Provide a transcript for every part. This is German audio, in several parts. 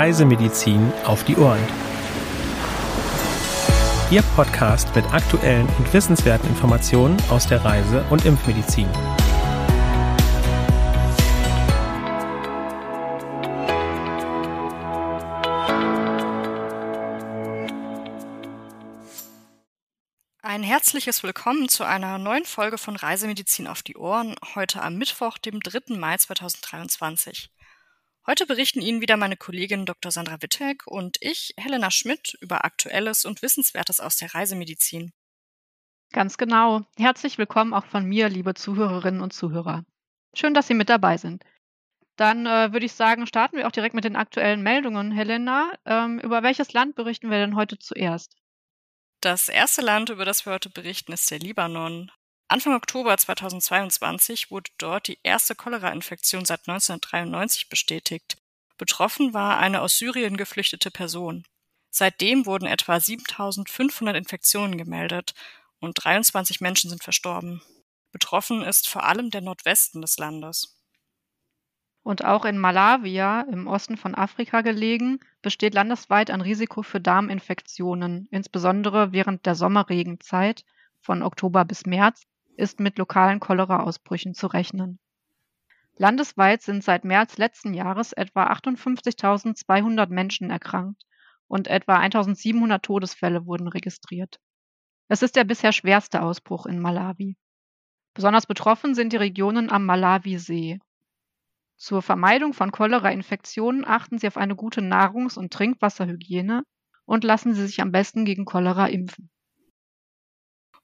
Reisemedizin auf die Ohren. Ihr Podcast mit aktuellen und wissenswerten Informationen aus der Reise- und Impfmedizin. Ein herzliches Willkommen zu einer neuen Folge von Reisemedizin auf die Ohren, heute am Mittwoch, dem 3. Mai 2023. Heute berichten Ihnen wieder meine Kollegin Dr. Sandra Wittek und ich, Helena Schmidt, über Aktuelles und Wissenswertes aus der Reisemedizin. Ganz genau. Herzlich willkommen auch von mir, liebe Zuhörerinnen und Zuhörer. Schön, dass Sie mit dabei sind. Dann äh, würde ich sagen, starten wir auch direkt mit den aktuellen Meldungen. Helena, ähm, über welches Land berichten wir denn heute zuerst? Das erste Land, über das wir heute berichten, ist der Libanon. Anfang Oktober 2022 wurde dort die erste Cholera-Infektion seit 1993 bestätigt. Betroffen war eine aus Syrien geflüchtete Person. Seitdem wurden etwa 7500 Infektionen gemeldet und 23 Menschen sind verstorben. Betroffen ist vor allem der Nordwesten des Landes. Und auch in Malawia, im Osten von Afrika gelegen, besteht landesweit ein Risiko für Darminfektionen. Insbesondere während der Sommerregenzeit von Oktober bis März ist mit lokalen Cholera-Ausbrüchen zu rechnen. Landesweit sind seit März letzten Jahres etwa 58.200 Menschen erkrankt und etwa 1.700 Todesfälle wurden registriert. Es ist der bisher schwerste Ausbruch in Malawi. Besonders betroffen sind die Regionen am Malawisee. Zur Vermeidung von Cholera-Infektionen achten Sie auf eine gute Nahrungs- und Trinkwasserhygiene und lassen Sie sich am besten gegen Cholera impfen.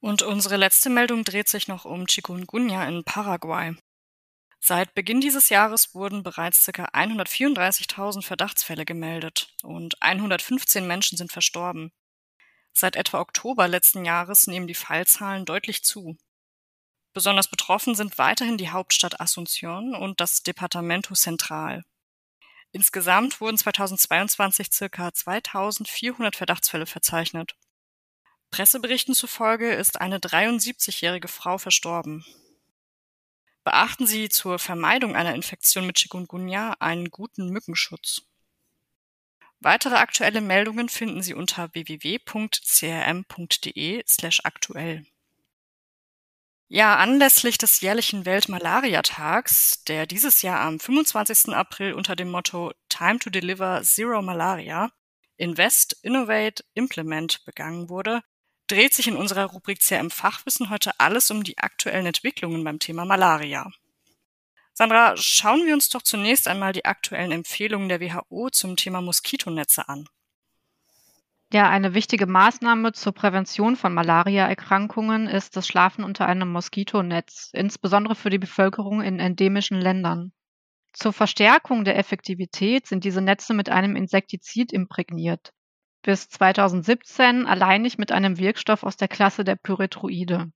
Und unsere letzte Meldung dreht sich noch um Chikungunya in Paraguay. Seit Beginn dieses Jahres wurden bereits ca. 134.000 Verdachtsfälle gemeldet und 115 Menschen sind verstorben. Seit etwa Oktober letzten Jahres nehmen die Fallzahlen deutlich zu. Besonders betroffen sind weiterhin die Hauptstadt Asunción und das Departamento Central. Insgesamt wurden 2022 circa 2400 Verdachtsfälle verzeichnet. Presseberichten zufolge ist eine 73-jährige Frau verstorben. Beachten Sie zur Vermeidung einer Infektion mit Chikungunya einen guten Mückenschutz. Weitere aktuelle Meldungen finden Sie unter www.crm.de/aktuell. Ja, anlässlich des jährlichen Weltmalariatags, der dieses Jahr am 25. April unter dem Motto Time to Deliver Zero Malaria Invest, Innovate, Implement begangen wurde, dreht sich in unserer Rubrik CRM Fachwissen heute alles um die aktuellen Entwicklungen beim Thema Malaria. Sandra, schauen wir uns doch zunächst einmal die aktuellen Empfehlungen der WHO zum Thema Moskitonetze an. Ja, eine wichtige Maßnahme zur Prävention von Malariaerkrankungen ist das Schlafen unter einem Moskitonetz, insbesondere für die Bevölkerung in endemischen Ländern. Zur Verstärkung der Effektivität sind diese Netze mit einem Insektizid imprägniert. Bis 2017 alleinig mit einem Wirkstoff aus der Klasse der Pyrethroide.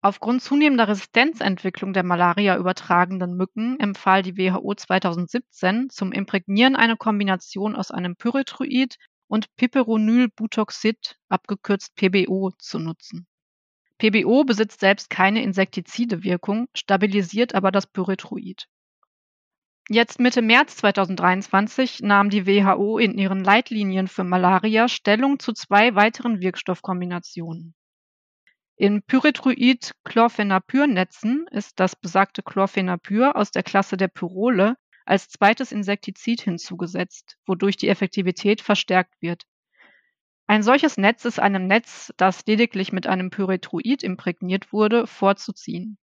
Aufgrund zunehmender Resistenzentwicklung der Malaria übertragenden Mücken empfahl die WHO 2017 zum Imprägnieren eine Kombination aus einem Pyrethroid und Piperonylbutoxid, abgekürzt PBO, zu nutzen. PBO besitzt selbst keine insektizide Wirkung, stabilisiert aber das Pyrethroid. Jetzt Mitte März 2023 nahm die WHO in ihren Leitlinien für Malaria Stellung zu zwei weiteren Wirkstoffkombinationen. In Pyrethroid-Chlorphenapyr-Netzen ist das besagte Chlorphenapyr aus der Klasse der Pyrole als zweites Insektizid hinzugesetzt, wodurch die Effektivität verstärkt wird. Ein solches Netz ist einem Netz, das lediglich mit einem Pyrethroid imprägniert wurde, vorzuziehen.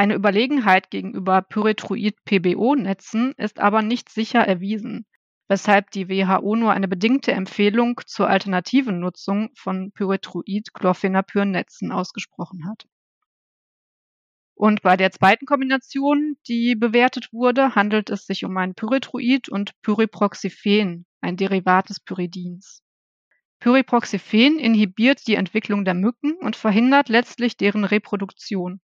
Eine Überlegenheit gegenüber Pyrethroid-PBO-Netzen ist aber nicht sicher erwiesen, weshalb die WHO nur eine bedingte Empfehlung zur alternativen Nutzung von Pyrethroid-Chlorphenapyr-Netzen ausgesprochen hat. Und bei der zweiten Kombination, die bewertet wurde, handelt es sich um ein Pyrethroid und Pyriproxyphen, ein Derivat des Pyridins. Pyriproxyphen inhibiert die Entwicklung der Mücken und verhindert letztlich deren Reproduktion.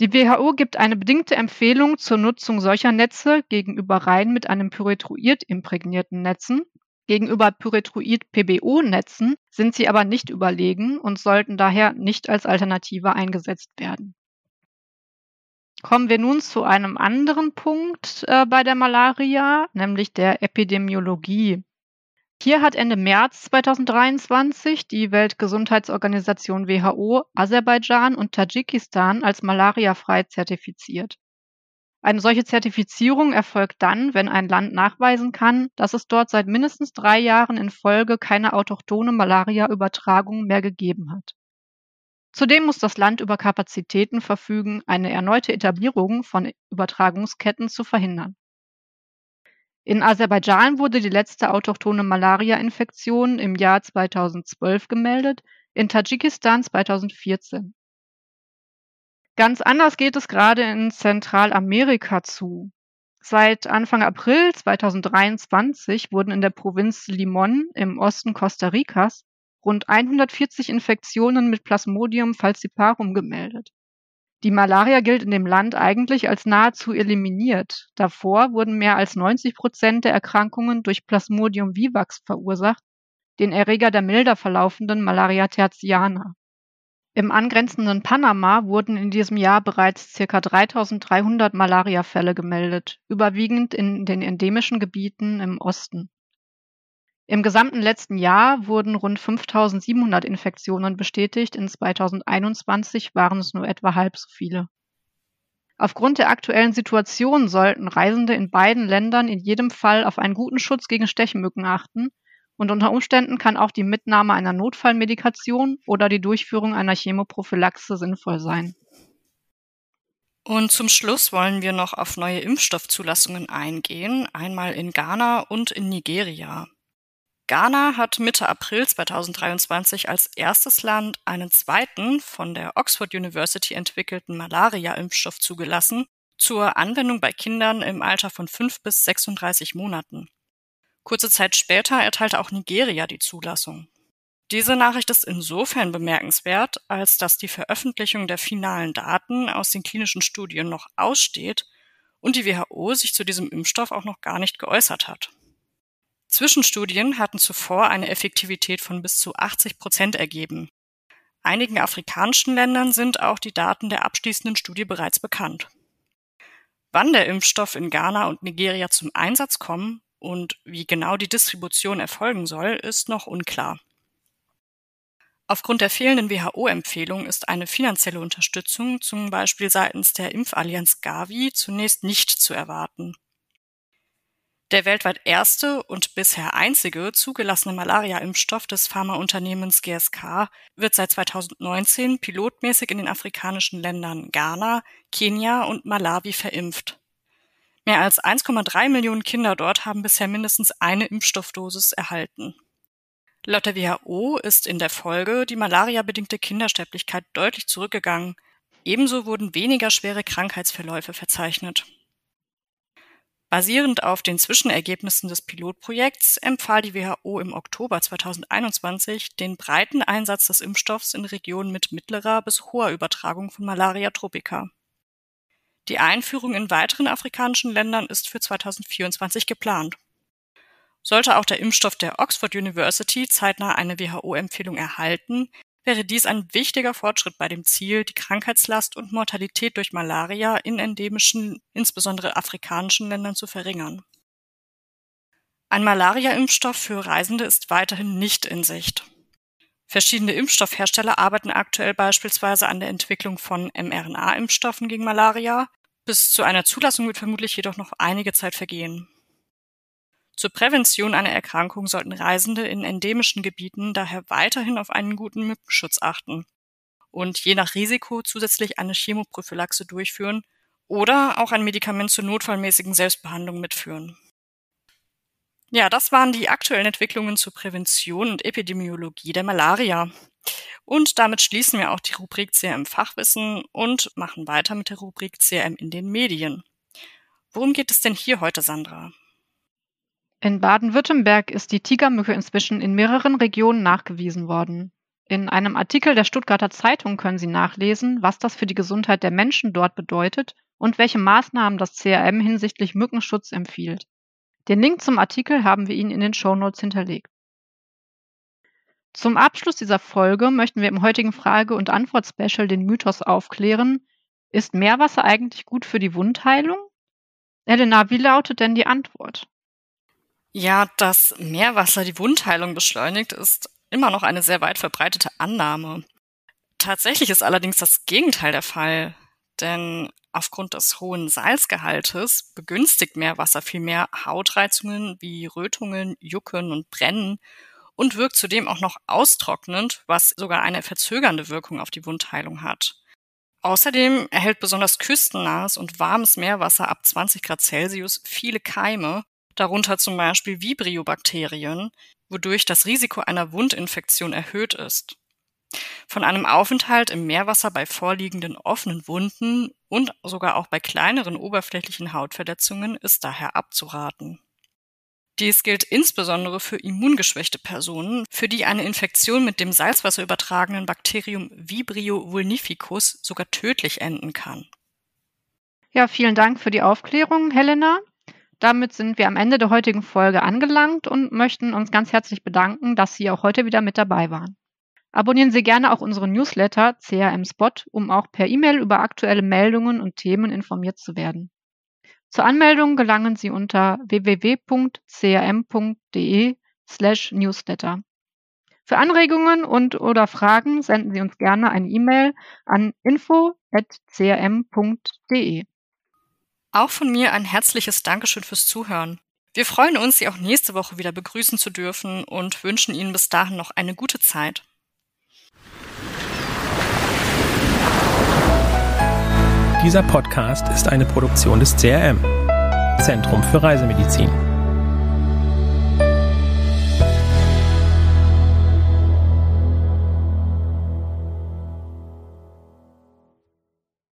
Die WHO gibt eine bedingte Empfehlung zur Nutzung solcher Netze gegenüber rein mit einem Pyrethroid imprägnierten Netzen. Gegenüber Pyrethroid-PBO-Netzen sind sie aber nicht überlegen und sollten daher nicht als Alternative eingesetzt werden. Kommen wir nun zu einem anderen Punkt äh, bei der Malaria, nämlich der Epidemiologie. Hier hat Ende März 2023 die Weltgesundheitsorganisation WHO Aserbaidschan und Tadschikistan als malariafrei zertifiziert. Eine solche Zertifizierung erfolgt dann, wenn ein Land nachweisen kann, dass es dort seit mindestens drei Jahren in Folge keine autochtone Malaria-Übertragung mehr gegeben hat. Zudem muss das Land über Kapazitäten verfügen, eine erneute Etablierung von Übertragungsketten zu verhindern. In Aserbaidschan wurde die letzte autochthone Malaria-Infektion im Jahr 2012 gemeldet, in Tadschikistan 2014. Ganz anders geht es gerade in Zentralamerika zu. Seit Anfang April 2023 wurden in der Provinz Limon im Osten Costa Ricas rund 140 Infektionen mit Plasmodium falciparum gemeldet. Die Malaria gilt in dem Land eigentlich als nahezu eliminiert. Davor wurden mehr als 90 Prozent der Erkrankungen durch Plasmodium vivax verursacht, den Erreger der milder verlaufenden Malaria tertiana. Im angrenzenden Panama wurden in diesem Jahr bereits ca. 3300 Malariafälle gemeldet, überwiegend in den endemischen Gebieten im Osten. Im gesamten letzten Jahr wurden rund 5700 Infektionen bestätigt, in 2021 waren es nur etwa halb so viele. Aufgrund der aktuellen Situation sollten Reisende in beiden Ländern in jedem Fall auf einen guten Schutz gegen Stechmücken achten und unter Umständen kann auch die Mitnahme einer Notfallmedikation oder die Durchführung einer Chemoprophylaxe sinnvoll sein. Und zum Schluss wollen wir noch auf neue Impfstoffzulassungen eingehen, einmal in Ghana und in Nigeria. Ghana hat Mitte April 2023 als erstes Land einen zweiten von der Oxford University entwickelten Malaria-Impfstoff zugelassen zur Anwendung bei Kindern im Alter von 5 bis 36 Monaten. Kurze Zeit später erteilte auch Nigeria die Zulassung. Diese Nachricht ist insofern bemerkenswert, als dass die Veröffentlichung der finalen Daten aus den klinischen Studien noch aussteht und die WHO sich zu diesem Impfstoff auch noch gar nicht geäußert hat. Zwischenstudien hatten zuvor eine Effektivität von bis zu 80 Prozent ergeben. Einigen afrikanischen Ländern sind auch die Daten der abschließenden Studie bereits bekannt. Wann der Impfstoff in Ghana und Nigeria zum Einsatz kommen und wie genau die Distribution erfolgen soll, ist noch unklar. Aufgrund der fehlenden WHO-Empfehlung ist eine finanzielle Unterstützung, zum Beispiel seitens der Impfallianz Gavi, zunächst nicht zu erwarten. Der weltweit erste und bisher einzige zugelassene Malaria-Impfstoff des Pharmaunternehmens GSK wird seit 2019 pilotmäßig in den afrikanischen Ländern Ghana, Kenia und Malawi verimpft. Mehr als 1,3 Millionen Kinder dort haben bisher mindestens eine Impfstoffdosis erhalten. Laut der WHO ist in der Folge die malariabedingte Kindersterblichkeit deutlich zurückgegangen. Ebenso wurden weniger schwere Krankheitsverläufe verzeichnet. Basierend auf den Zwischenergebnissen des Pilotprojekts empfahl die WHO im Oktober 2021 den breiten Einsatz des Impfstoffs in Regionen mit mittlerer bis hoher Übertragung von Malaria tropica. Die Einführung in weiteren afrikanischen Ländern ist für 2024 geplant. Sollte auch der Impfstoff der Oxford University zeitnah eine WHO-Empfehlung erhalten, wäre dies ein wichtiger Fortschritt bei dem Ziel, die Krankheitslast und Mortalität durch Malaria in endemischen, insbesondere afrikanischen Ländern zu verringern. Ein Malaria-Impfstoff für Reisende ist weiterhin nicht in Sicht. Verschiedene Impfstoffhersteller arbeiten aktuell beispielsweise an der Entwicklung von mRNA-Impfstoffen gegen Malaria. Bis zu einer Zulassung wird vermutlich jedoch noch einige Zeit vergehen. Zur Prävention einer Erkrankung sollten Reisende in endemischen Gebieten daher weiterhin auf einen guten Mückenschutz achten und je nach Risiko zusätzlich eine Chemoprophylaxe durchführen oder auch ein Medikament zur notfallmäßigen Selbstbehandlung mitführen. Ja, das waren die aktuellen Entwicklungen zur Prävention und Epidemiologie der Malaria. Und damit schließen wir auch die Rubrik CRM Fachwissen und machen weiter mit der Rubrik CRM in den Medien. Worum geht es denn hier heute, Sandra? In Baden-Württemberg ist die Tigermücke inzwischen in mehreren Regionen nachgewiesen worden. In einem Artikel der Stuttgarter Zeitung können Sie nachlesen, was das für die Gesundheit der Menschen dort bedeutet und welche Maßnahmen das CRM hinsichtlich Mückenschutz empfiehlt. Den Link zum Artikel haben wir Ihnen in den Shownotes hinterlegt. Zum Abschluss dieser Folge möchten wir im heutigen Frage- und Antwort-Special den Mythos aufklären, Ist Meerwasser eigentlich gut für die Wundheilung? Elena, wie lautet denn die Antwort? Ja, dass Meerwasser die Wundheilung beschleunigt, ist immer noch eine sehr weit verbreitete Annahme. Tatsächlich ist allerdings das Gegenteil der Fall, denn aufgrund des hohen Salzgehaltes begünstigt Meerwasser vielmehr Hautreizungen wie Rötungen, Jucken und Brennen und wirkt zudem auch noch austrocknend, was sogar eine verzögernde Wirkung auf die Wundheilung hat. Außerdem erhält besonders küstennahes und warmes Meerwasser ab 20 Grad Celsius viele Keime, darunter zum Beispiel Vibrio-Bakterien, wodurch das Risiko einer Wundinfektion erhöht ist. Von einem Aufenthalt im Meerwasser bei vorliegenden offenen Wunden und sogar auch bei kleineren oberflächlichen Hautverletzungen ist daher abzuraten. Dies gilt insbesondere für immungeschwächte Personen, für die eine Infektion mit dem salzwasserübertragenen Bakterium Vibrio vulnificus sogar tödlich enden kann. Ja, vielen Dank für die Aufklärung, Helena. Damit sind wir am Ende der heutigen Folge angelangt und möchten uns ganz herzlich bedanken, dass Sie auch heute wieder mit dabei waren. Abonnieren Sie gerne auch unseren Newsletter CRM Spot, um auch per E-Mail über aktuelle Meldungen und Themen informiert zu werden. Zur Anmeldung gelangen Sie unter www.crm.de/newsletter. Für Anregungen und oder Fragen senden Sie uns gerne eine E-Mail an info@crm.de. Auch von mir ein herzliches Dankeschön fürs Zuhören. Wir freuen uns, Sie auch nächste Woche wieder begrüßen zu dürfen und wünschen Ihnen bis dahin noch eine gute Zeit. Dieser Podcast ist eine Produktion des CRM, Zentrum für Reisemedizin.